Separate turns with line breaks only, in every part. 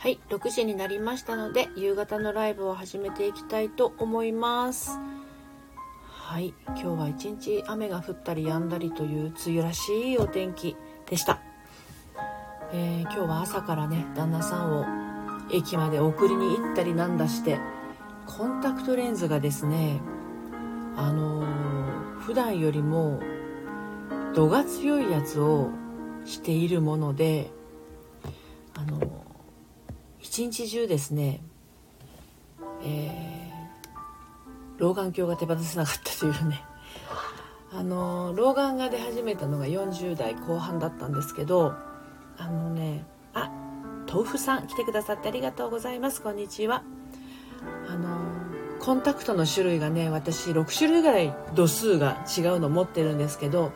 はい、6時になりましたので、夕方のライブを始めていきたいと思います。はい、今日は一日雨が降ったり止んだりという梅雨らしいお天気でした。えー、今日は朝からね、旦那さんを駅まで送りに行ったりなんだして、コンタクトレンズがですね、あのー、普段よりも度が強いやつをしているもので、あのー一日中ですね、えー、老眼鏡が手放せなかったというね。あの老眼が出始めたのが40代後半だったんですけどあのねあ豆腐さん来てくださってありがとうございます。こんにちは。あのコンタクトの種類がね私6種類ぐらい度数が違うの持ってるんですけど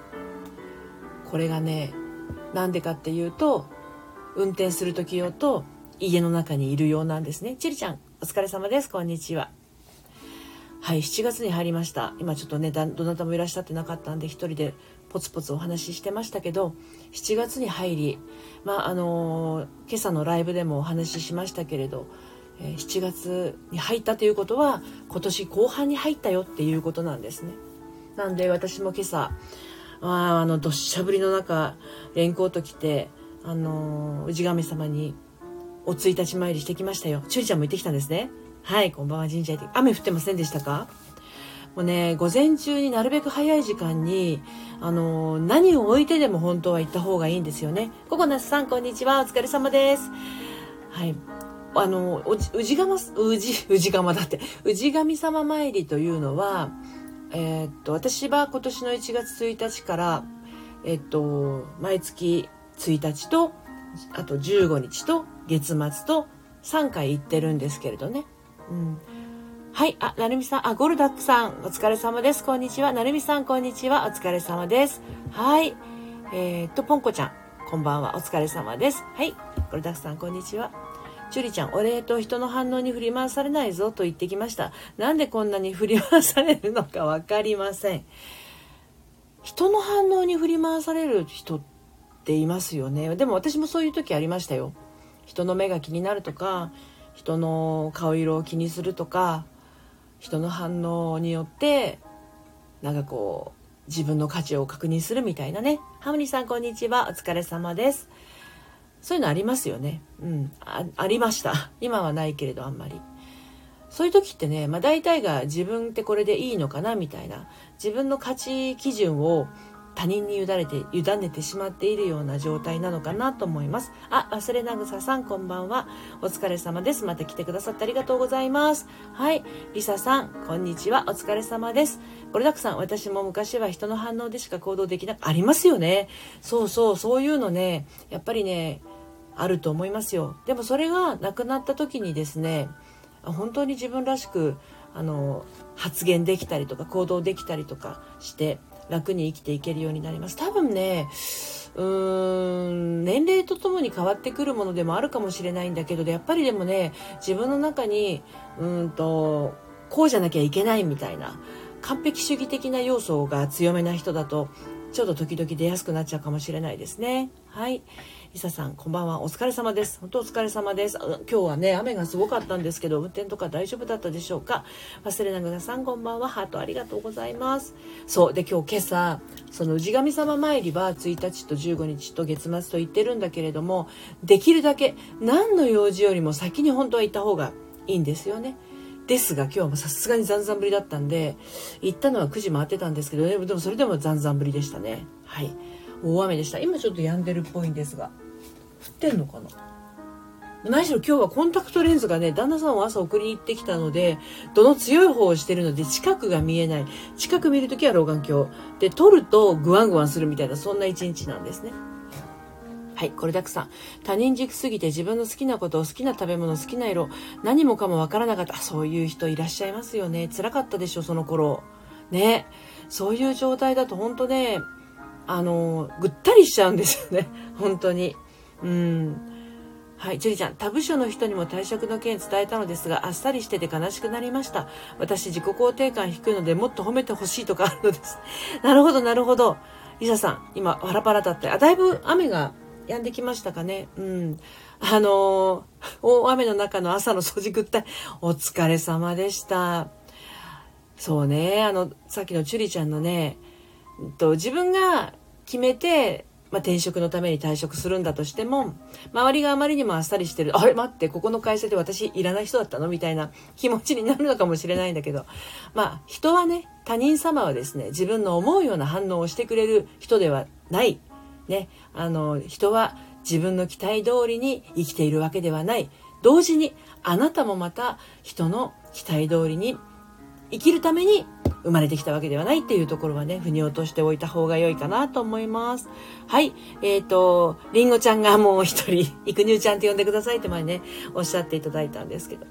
これがねなんでかっていうと運転する時用と家の中にいるようなんですね。ちりちゃん、お疲れ様です。こんにちは。はい、7月に入りました。今ちょっとね、どなたもいらっしゃってなかったんで、一人でポツポツお話ししてましたけど、7月に入り、まあ、あのー、今朝のライブでもお話ししましたけれど、え、7月に入ったということは、今年後半に入ったよっていうことなんですね。なんで私も今朝、ああの、どっしゃぶりの中、レインコート着て、あのー、氏神様にお1日参りしてきましたよ。ちゅりちゃんも行ってきたんですね。はい、こんばんは、神社行って。雨降ってませんでしたか？もうね、午前中になるべく早い時間に、あの、何を置いてでも本当は行った方がいいんですよね。ココナスさん、こんにちは。お疲れ様です。はい。あの、宇治釜、宇治、宇治釜だって、宇治神様参りというのは、えー、っと、私は今年の1月1日から、えっと、毎月1日と、あと15日と月末と3回行ってるんですけれどね。うん。はい。あ、なるみさん。あ、ゴルダックさん。お疲れ様です。こんにちは。なるみさん、こんにちは。お疲れ様です。はい。えー、っと、ポンコちゃん。こんばんは。お疲れ様です。はい。ゴルダックさん、こんにちは。チュリちゃん、お礼と人の反応に振り回されないぞと言ってきました。なんでこんなに振り回されるのかわかりません。人の反応に振り回される人っていますよね。でも私もそういう時ありましたよ。人の目が気になるとか人の顔色を気にするとか人の反応によってなんかこう自分の価値を確認するみたいなね。ハムニさんこんにちは。お疲れ様です。そういうのありますよね。うん。ありました。今はないけれどあんまり。そういう時ってね、まあ、大体が自分ってこれでいいのかなみたいな。自分の価値基準を他人に委ねて、委ねてしまっているような状態なのかなと思います。あ、忘れなぐささん、こんばんは。お疲れ様です。また来てくださってありがとうございます。はい。りささん、こんにちは。お疲れ様です。これだくさん、私も昔は人の反応でしか行動できなく、ありますよね。そうそう、そういうのね、やっぱりね、あると思いますよ。でもそれがなくなった時にですね、本当に自分らしく、あの、発言できたりとか行動できたりとかして楽に生きていけるようになります。多分ね、うーん、年齢とともに変わってくるものでもあるかもしれないんだけど、やっぱりでもね、自分の中に、うんと、こうじゃなきゃいけないみたいな、完璧主義的な要素が強めな人だと、ちょっと時々出やすくなっちゃうかもしれないですね。はい。リサさん、こんばんは。お疲れ様です。本当お疲れ様です。今日はね、雨がすごかったんですけど、運転とか大丈夫だったでしょうか？忘れなぐらさん、こんばんは。ハートありがとうございます。そう。で、今日今朝、その氏神様参りは1日と15日と月末と言ってるんだけれども、できるだけ何の用事よりも先に本当は行った方がいいんですよね。ですが今日はさすがにざんざんぶりだったんで行ったのは9時回ってたんですけど、ね、でもそれでもざんざんぶりでしたねはい大雨でした今ちょっと止んでるっぽいんですがってんのかな？何しろ今日はコンタクトレンズがね、旦那さんを朝送りに行ってきたので、どの強い方をしてるので近くが見えない。近く見るときは老眼鏡。で、撮るとグワングワンするみたいな、そんな一日なんですね。はい、これだくさん。他人軸すぎて自分の好きなこと、好きな食べ物、好きな色、何もかもわからなかった。そういう人いらっしゃいますよね。辛かったでしょ、その頃。ね。そういう状態だと本当ね、あの、ぐったりしちゃうんですよね。本当に。うん。はい、ジュリちゃん、他部署の人にも退職の件伝えたのですが、あっさりしてて悲しくなりました。私、自己肯定感低いので、もっと褒めてほしいとかあるのです。なるほど、なるほど。リサさん、今、パラパラだって、あ、だいぶ雨が止んできましたかね。うん。あの 大雨の中の朝の掃除ぐった。お疲れ様でした。そうね、あの、さっきのチュリちゃんのね、と自分が決めて、まあ、転職のために退職するんだとしても、周りがあまりにもあっさりしてる、あれ待って、ここの会社で私いらない人だったのみたいな気持ちになるのかもしれないんだけど、まあ、人はね、他人様はですね、自分の思うような反応をしてくれる人ではない。ね、あの、人は自分の期待通りに生きているわけではない。同時に、あなたもまた人の期待通りに生きるために生まれてきたわけではないっていうところはね、腑に落としておいた方が良いかなと思います。はい。えっ、ー、と、りんごちゃんがもう一人、育乳ちゃんって呼んでくださいって前ね、おっしゃっていただいたんですけど。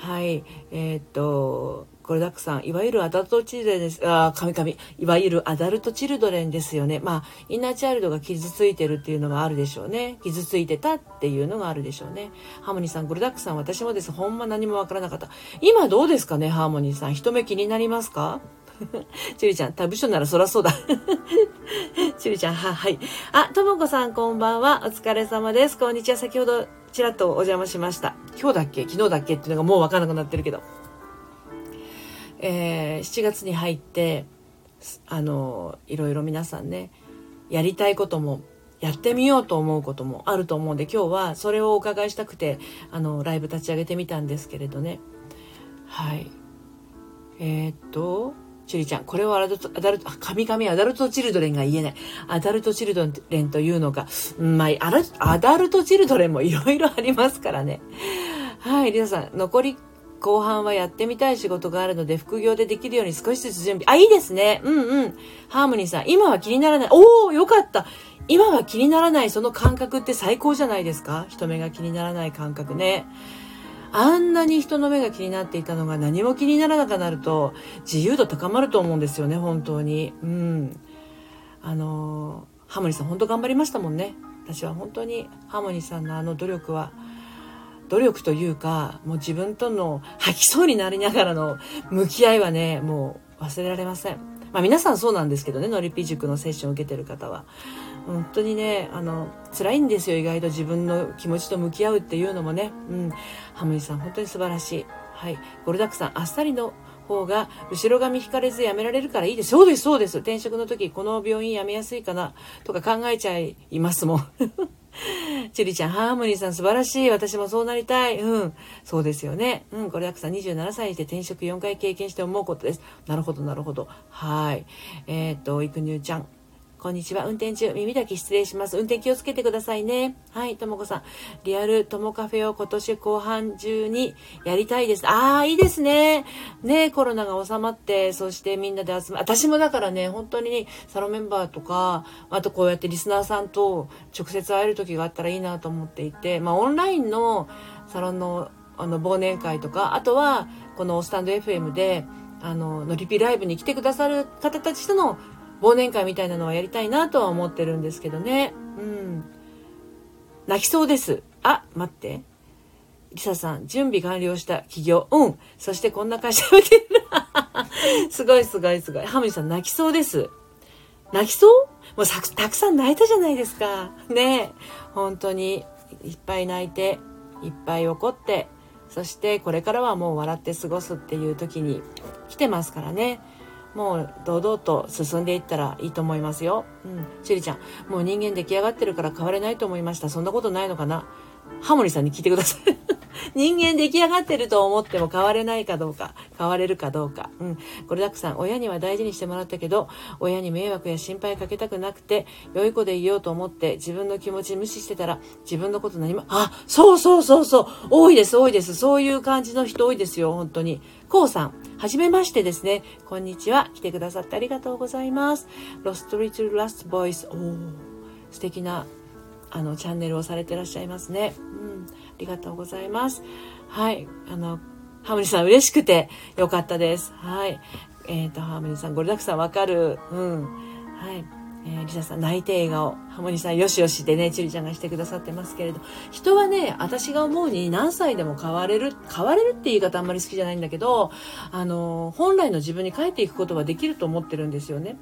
はい。えっ、ー、と、これだくさん、いわゆるアダルトチルドレンです。あ、神々。いわゆるアダルトチルドレンですよね。まあ、インナーチャイルドが傷ついてるっていうのがあるでしょうね。傷ついてたっていうのがあるでしょうね。ハーモニーさん、ゴルダックさん、私もです。ほんま何もわからなかった。今どうですかね、ハーモニーさん。一目気になりますか？チュリちゃん、他部署ならそらそうだ。チュリちゃん、は、はい。あ、ともこさん、こんばんは。お疲れ様です。こんにちは。先ほど、ちらっとお邪魔しました。今日だっけ？昨日だっけ？っていうのがもうわからなくなってるけど。えー、7月に入ってあのいろいろ皆さんねやりたいこともやってみようと思うこともあると思うんで今日はそれをお伺いしたくてあのライブ立ち上げてみたんですけれどねはいえー、っとチュリちゃん、これをアダルト、アダルト、神々アダルトチルドレンが言えない。アダルトチルドレンというのか、まあ、アダルトチルドレンもいろいろありますからね。はい、皆さん、残り後半はやってみたい仕事があるので、副業でできるように少しずつ準備。あ、いいですね。うんうん。ハーモニーさん、今は気にならない。おー、よかった。今は気にならないその感覚って最高じゃないですか？人目が気にならない感覚ね。あんなに人の目が気になっていたのが何も気にならなくなると自由度高まると思うんですよね、本当に。うん。あの、ハモニさん本当頑張りましたもんね。私は本当にハモニさんのあの努力は努力というか、もう自分との吐きそうになりながらの向き合いはね、もう忘れられません。まあ皆さんそうなんですけどね、ノリピ塾のセッションを受けてる方は。本当にね、あの、辛いんですよ、意外と自分の気持ちと向き合うっていうのもね。うん。ハムリさん、本当に素晴らしい。はい。ゴルダックさん、あっさりの方が後ろ髪引かれず辞められるからいいです。そうです、そうです。転職の時、この病院辞めやすいかなとか考えちゃいますもん。チュリちゃん、ハーモニーさん素晴らしい。私もそうなりたい。うん。そうですよね。うん。これだくさん27歳で転職4回経験して思うことです。なるほど、なるほど。はい。えっ、ー、と、いくにゅうちゃん。こんにちは。運転中、耳だけ失礼します。運転気をつけてくださいね。はい、ともこさん。リアルともカフェを今年後半中にやりたいです。ああ、いいですね。ねコロナが収まって、そしてみんなで集ま、私もだからね、本当にサロンメンバーとか、あとこうやってリスナーさんと直接会える時があったらいいなと思っていて、まあオンラインのサロンのあの忘年会とか、あとはこのスタンド FM で、あの、のりぴライブに来てくださる方たちとの忘年会みたいなのはやりたいなとは思ってるんですけどね。うん。泣きそうです。あ、待って。リサさん、準備完了した企業。うん。そしてこんな会社見てる。すごいすごいすごい。ハムリさん、泣きそうです。泣きそう？もうたくさん泣いたじゃないですか。ね本当に、いっぱい泣いて、いっぱい怒って、そしてこれからはもう笑って過ごすっていう時に来てますからね。もう堂々と進んでいったらいいと思いますよ。うん。シリちゃん、もう人間出来上がってるから変われないと思いました。そんなことないのかな？ハモリさんに聞いてください。人間出来上がってると思っても変われないかどうか、変われるかどうか。うん。これだくさん、親には大事にしてもらったけど、親に迷惑や心配かけたくなくて、良い子でいようと思って自分の気持ち無視してたら、自分のこと何も、あ、そうそうそうそう、多いです、多いです。そういう感じの人多いですよ、本当に。こうさん、はじめましてですね。こんにちは。来てくださってありがとうございます。ロストリトルラストボイス。おー、素敵な、あの、チャンネルをされてらっしゃいますね。うん。ありがとうございます。はい。あの、ハムリさん嬉しくてよかったです。はい。えっ、ー、と、ハムリさん、ゴルダクさんわかる。うん。はい。えー、リサさん、泣いて笑顔。ハモニさん、よしよしでね、チュリちゃんがしてくださってますけれど、人はね、私が思うに何歳でも変われる、変われるって言い方あんまり好きじゃないんだけど、あの、本来の自分に帰っていくことができると思ってるんですよね。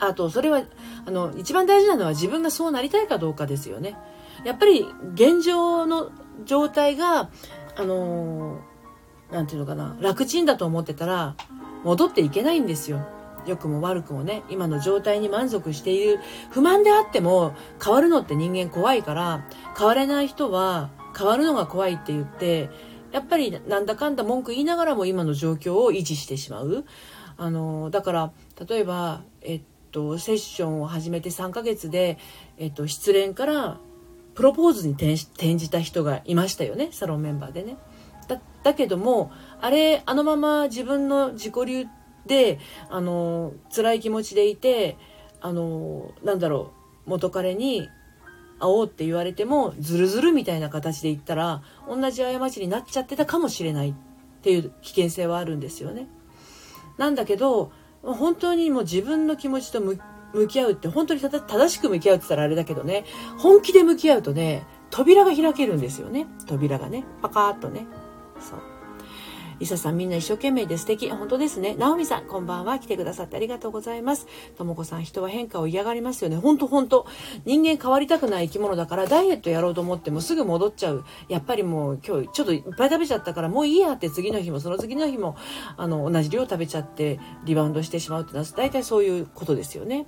あと、それは、あの、一番大事なのは自分がそうなりたいかどうかですよね。やっぱり、現状の状態が、あのなんていうのかな、楽ちんだと思ってたら、戻っていけないんですよ。良くも悪くもね、今の状態に満足している。不満であっても、変わるのって人間怖いから、変われない人は、変わるのが怖いって言って、やっぱりなんだかんだ文句言いながらも今の状況を維持してしまう。あの、だから、例えば、えっと、セッションを始めて3ヶ月で、えっと、失恋からプロポーズに転じた人がいましたよね、サロンメンバーでね。だだけども、あれ、あのまま自分の自己流で、あの、辛い気持ちでいて、あの、なんだろう、元彼に会おうって言われても、ズルズルみたいな形で言ったら、同じ過ちになっちゃってたかもしれないっていう危険性はあるんですよね。なんだけど、本当にもう自分の気持ちと向き合うって、本当に正しく向き合うって言ったらあれだけどね、本気で向き合うとね、扉が開けるんですよね。扉がね。パカーッとね。そう。リサさんみんな一生懸命で素敵。本当ですね。ナオミさん、こんばんは。来てくださってありがとうございます。ともこさん、人は変化を嫌がりますよね。本当本当人間変わりたくない生き物だから、ダイエットやろうと思ってもすぐ戻っちゃう。やっぱりもう今日ちょっといっぱい食べちゃったから、もういいやって次の日もその次の日も、あの、同じ量食べちゃってリバウンドしてしまうってのは、大体そういうことですよね。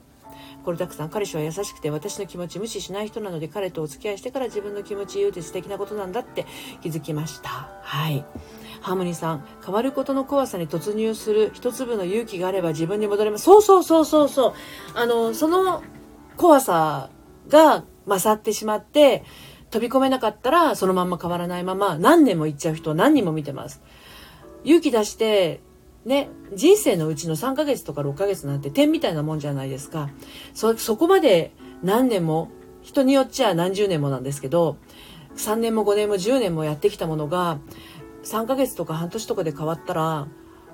コルダクさん彼氏は優しくて私の気持ち無視しない人なので彼とお付き合いしてから自分の気持ち言うって素敵なことなんだって気づきましたはいハーモニーさん変わることの怖さに突入する一粒の勇気があれば自分に戻れます。そうそうそうそうそう。あのその怖さが勝ってしまって飛び込めなかったらそのまんま変わらないまま何年も行っちゃう人を何人も見てます。勇気出してね、人生のうちの3ヶ月とか6ヶ月なんて点みたいなもんじゃないですか。そ、そこまで何年も、人によっちゃ何十年もなんですけど、3年も5年も10年もやってきたものが、3ヶ月とか半年とかで変わったら、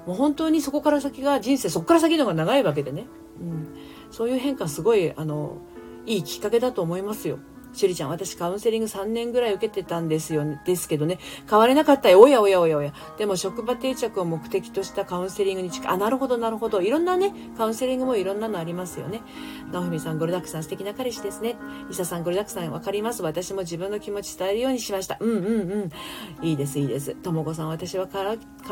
もう本当にそこから先が人生、そこから先の方が長いわけでね。うん。そういう変化すごい、あの、いいきっかけだと思いますよ。しゅりちゃん、私カウンセリング3年ぐらい受けてたんですよ、ですけどね、変われなかったよ。おやおやおやおや。でも職場定着を目的としたカウンセリングに近い。あ、なるほどなるほど。いろんなね、カウンセリングもいろんなのありますよね。なおみさん、ゴルダックさん素敵な彼氏ですね。リサさん、ゴルダックさんわかります。私も自分の気持ち伝えるようにしました。うんうんうん。いいです、いいです。ともこさん、私は変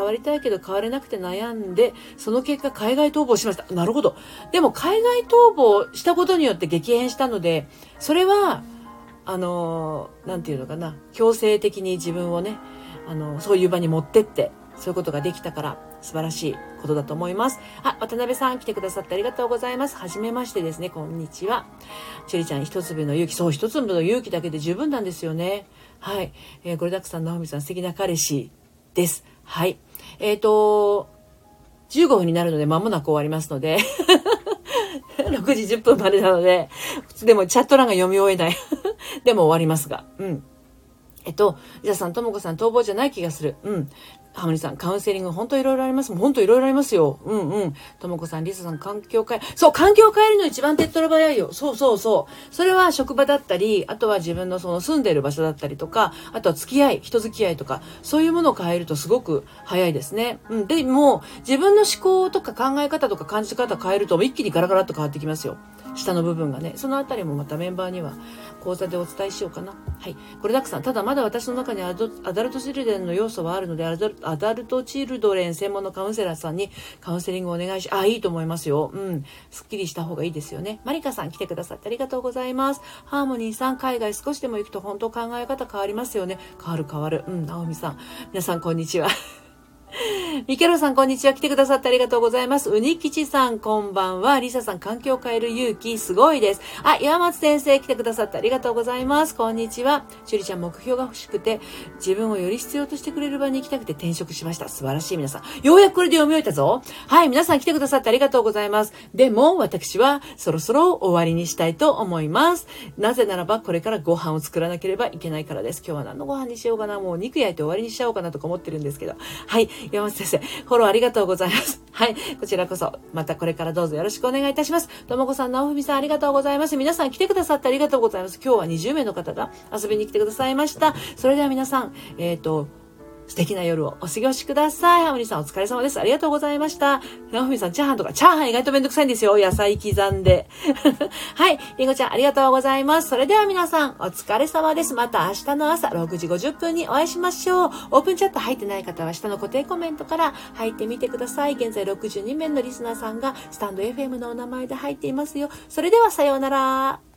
わりたいけど変われなくて悩んで、その結果海外逃亡しました。なるほど。でも海外逃亡したことによって激変したので、それは、あの何て言うのかな強制的に自分をねあのそういう場に持ってってそういうことができたから素晴らしいことだと思います。あ、渡辺さん来てくださってありがとうございます。はじめましてですね。こんにちは。ちゅりちゃん、一粒の勇気。そう、一粒の勇気だけで十分なんですよね。はい。えー、ゴルダックさん、直美さん、素敵な彼氏です。はい。えっ、ー、と、15分になるので間もなく終わりますので 6時10分までなので、でもチャット欄が読み終えない でも終わりますが。うん。えっと、じゃさん、ともこさん、逃亡じゃない気がする。うん。ハモリさん、カウンセリング、本当いろいろあります。本当いろいろありますよ。うんうん。ともこさん、リサさん、環境変え、そう、環境変えるの一番手っ取り早いよ。そうそうそう。それは職場だったり、あとは自分のその住んでる場所だったりとか、あとは付き合い、人付き合いとか、そういうものを変えるとすごく早いですね。うん。でも、自分の思考とか考え方とか感じ方変えると、一気にガラガラっと変わってきますよ。下の部分がね。そのあたりもまたメンバーには講座でお伝えしようかな。はい。これだくさん。ただまだ私の中にアダルトチルデンの要素はあるので、アダルトチルドレン専門のカウンセラーさんにカウンセリングをお願いし、あ、いいと思いますよ。うん。すっきりした方がいいですよね。マリカさん来てくださってありがとうございます。ハーモニーさん、海外少しでも行くと本当考え方変わりますよね。変わる変わる。うん、ナオミさん。皆さんこんにちは。ミケロさん、こんにちは。来てくださってありがとうございます。うにきちさん、こんばんは。リサさん、環境を変える勇気、すごいです。あ、岩松先生、来てくださってありがとうございます。こんにちは。しゅりちゃん、目標が欲しくて、自分をより必要としてくれる場に行きたくて転職しました。素晴らしい皆さん。ようやくこれで読み終えたぞ。はい、皆さん来てくださってありがとうございます。でも、私は、そろそろ終わりにしたいと思います。なぜならば、これからご飯を作らなければいけないからです。今日は何のご飯にしようかな。もう肉焼いて終わりにしちゃおうかなとか思ってるんですけど。はい、山本先生。フォローありがとうございます。はい。こちらこそ、またこれからどうぞよろしくお願いいたします。ともこさん、なおふみさん、ありがとうございます。皆さん来てくださってありがとうございます。今日は20名の方が遊びに来てくださいました。それでは皆さん、えっ、ー、と、素敵な夜をお過ごしください。ハムニさんお疲れ様です。ありがとうございました。ナオミさん、チャーハンとか、チャーハン意外とめんどくさいんですよ。野菜刻んで。はい。りんごちゃん、ありがとうございます。それでは皆さん、お疲れ様です。また明日の朝6時50分にお会いしましょう。オープンチャット入ってない方は下の固定コメントから入ってみてください。現在62名のリスナーさんがスタンド FM のお名前で入っていますよ。それではさようなら。